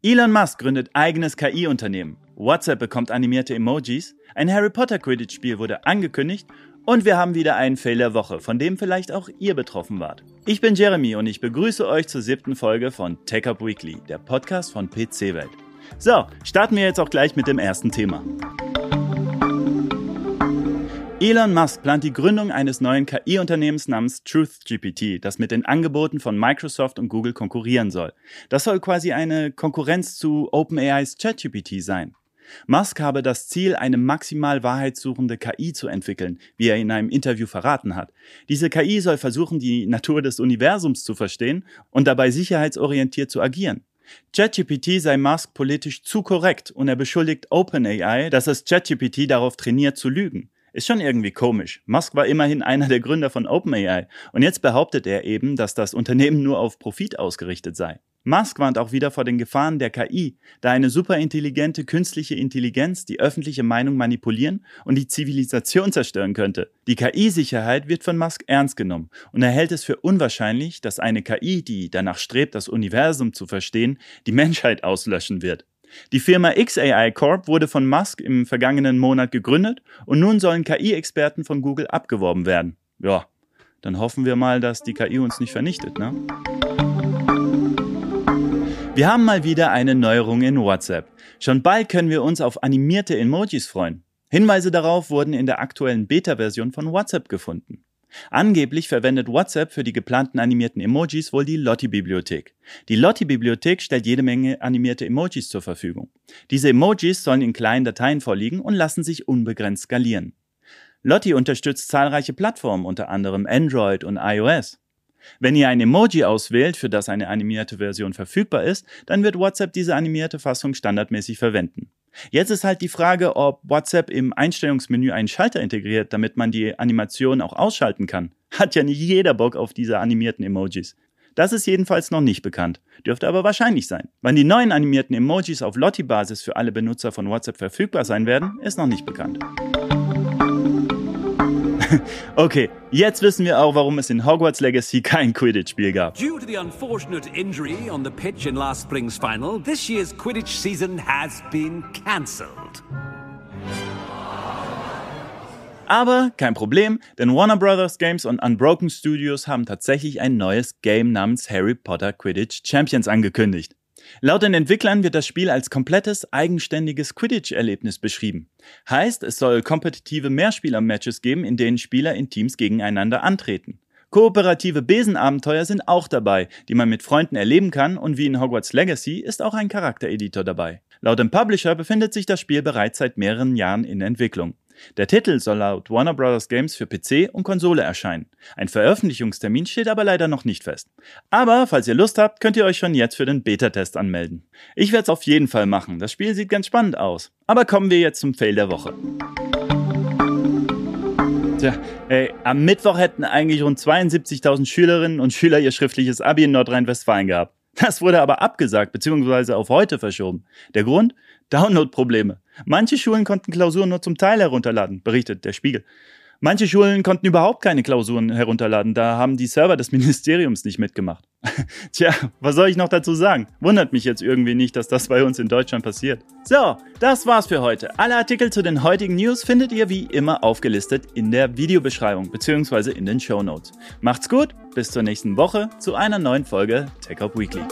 Elon Musk gründet eigenes KI-Unternehmen. WhatsApp bekommt animierte Emojis. Ein Harry Potter Quidditch-Spiel wurde angekündigt. Und wir haben wieder einen Fail der Woche, von dem vielleicht auch ihr betroffen wart. Ich bin Jeremy und ich begrüße euch zur siebten Folge von Tech Up Weekly, der Podcast von PC Welt. So, starten wir jetzt auch gleich mit dem ersten Thema. Elon Musk plant die Gründung eines neuen KI-Unternehmens namens TruthGPT, das mit den Angeboten von Microsoft und Google konkurrieren soll. Das soll quasi eine Konkurrenz zu OpenAIs ChatGPT sein. Musk habe das Ziel, eine maximal wahrheitssuchende KI zu entwickeln, wie er in einem Interview verraten hat. Diese KI soll versuchen, die Natur des Universums zu verstehen und dabei sicherheitsorientiert zu agieren. ChatGPT sei Musk politisch zu korrekt und er beschuldigt OpenAI, dass es ChatGPT darauf trainiert zu lügen. Ist schon irgendwie komisch. Musk war immerhin einer der Gründer von OpenAI und jetzt behauptet er eben, dass das Unternehmen nur auf Profit ausgerichtet sei. Musk warnt auch wieder vor den Gefahren der KI, da eine superintelligente künstliche Intelligenz die öffentliche Meinung manipulieren und die Zivilisation zerstören könnte. Die KI-Sicherheit wird von Musk ernst genommen und er hält es für unwahrscheinlich, dass eine KI, die danach strebt, das Universum zu verstehen, die Menschheit auslöschen wird. Die Firma XAI Corp wurde von Musk im vergangenen Monat gegründet und nun sollen KI-Experten von Google abgeworben werden. Ja, dann hoffen wir mal, dass die KI uns nicht vernichtet, ne? Wir haben mal wieder eine Neuerung in WhatsApp. Schon bald können wir uns auf animierte Emojis freuen. Hinweise darauf wurden in der aktuellen Beta-Version von WhatsApp gefunden. Angeblich verwendet WhatsApp für die geplanten animierten Emojis wohl die Lotti-Bibliothek. Die Lotti-Bibliothek stellt jede Menge animierte Emojis zur Verfügung. Diese Emojis sollen in kleinen Dateien vorliegen und lassen sich unbegrenzt skalieren. Lotti unterstützt zahlreiche Plattformen, unter anderem Android und iOS. Wenn ihr ein Emoji auswählt, für das eine animierte Version verfügbar ist, dann wird WhatsApp diese animierte Fassung standardmäßig verwenden. Jetzt ist halt die Frage, ob WhatsApp im Einstellungsmenü einen Schalter integriert, damit man die Animation auch ausschalten kann. Hat ja nicht jeder Bock auf diese animierten Emojis. Das ist jedenfalls noch nicht bekannt, dürfte aber wahrscheinlich sein. Wann die neuen animierten Emojis auf Lotti-Basis für alle Benutzer von WhatsApp verfügbar sein werden, ist noch nicht bekannt. okay, jetzt wissen wir auch, warum es in Hogwarts Legacy kein Quidditch-Spiel gab. Due to the unfortunate injury on the pitch in last spring's final, this year's Quidditch season has been cancelled. Aber kein Problem, denn Warner Brothers Games und Unbroken Studios haben tatsächlich ein neues Game namens Harry Potter Quidditch Champions angekündigt. Laut den Entwicklern wird das Spiel als komplettes, eigenständiges Quidditch-Erlebnis beschrieben. Heißt, es soll kompetitive Mehrspieler-Matches geben, in denen Spieler in Teams gegeneinander antreten. Kooperative Besenabenteuer sind auch dabei, die man mit Freunden erleben kann und wie in Hogwarts Legacy ist auch ein Charaktereditor dabei. Laut dem Publisher befindet sich das Spiel bereits seit mehreren Jahren in Entwicklung. Der Titel soll laut Warner Bros. Games für PC und Konsole erscheinen. Ein Veröffentlichungstermin steht aber leider noch nicht fest. Aber falls ihr Lust habt, könnt ihr euch schon jetzt für den Beta-Test anmelden. Ich werde es auf jeden Fall machen. Das Spiel sieht ganz spannend aus. Aber kommen wir jetzt zum Fail der Woche. Tja, ey, am Mittwoch hätten eigentlich rund 72.000 Schülerinnen und Schüler ihr schriftliches Abi in Nordrhein-Westfalen gehabt. Das wurde aber abgesagt bzw. auf heute verschoben. Der Grund? Download-Probleme. Manche Schulen konnten Klausuren nur zum Teil herunterladen, berichtet der Spiegel. Manche Schulen konnten überhaupt keine Klausuren herunterladen, da haben die Server des Ministeriums nicht mitgemacht. Tja, was soll ich noch dazu sagen? Wundert mich jetzt irgendwie nicht, dass das bei uns in Deutschland passiert. So, das war's für heute. Alle Artikel zu den heutigen News findet ihr wie immer aufgelistet in der Videobeschreibung bzw. in den Show Notes. Macht's gut, bis zur nächsten Woche zu einer neuen Folge Tech Up Weekly.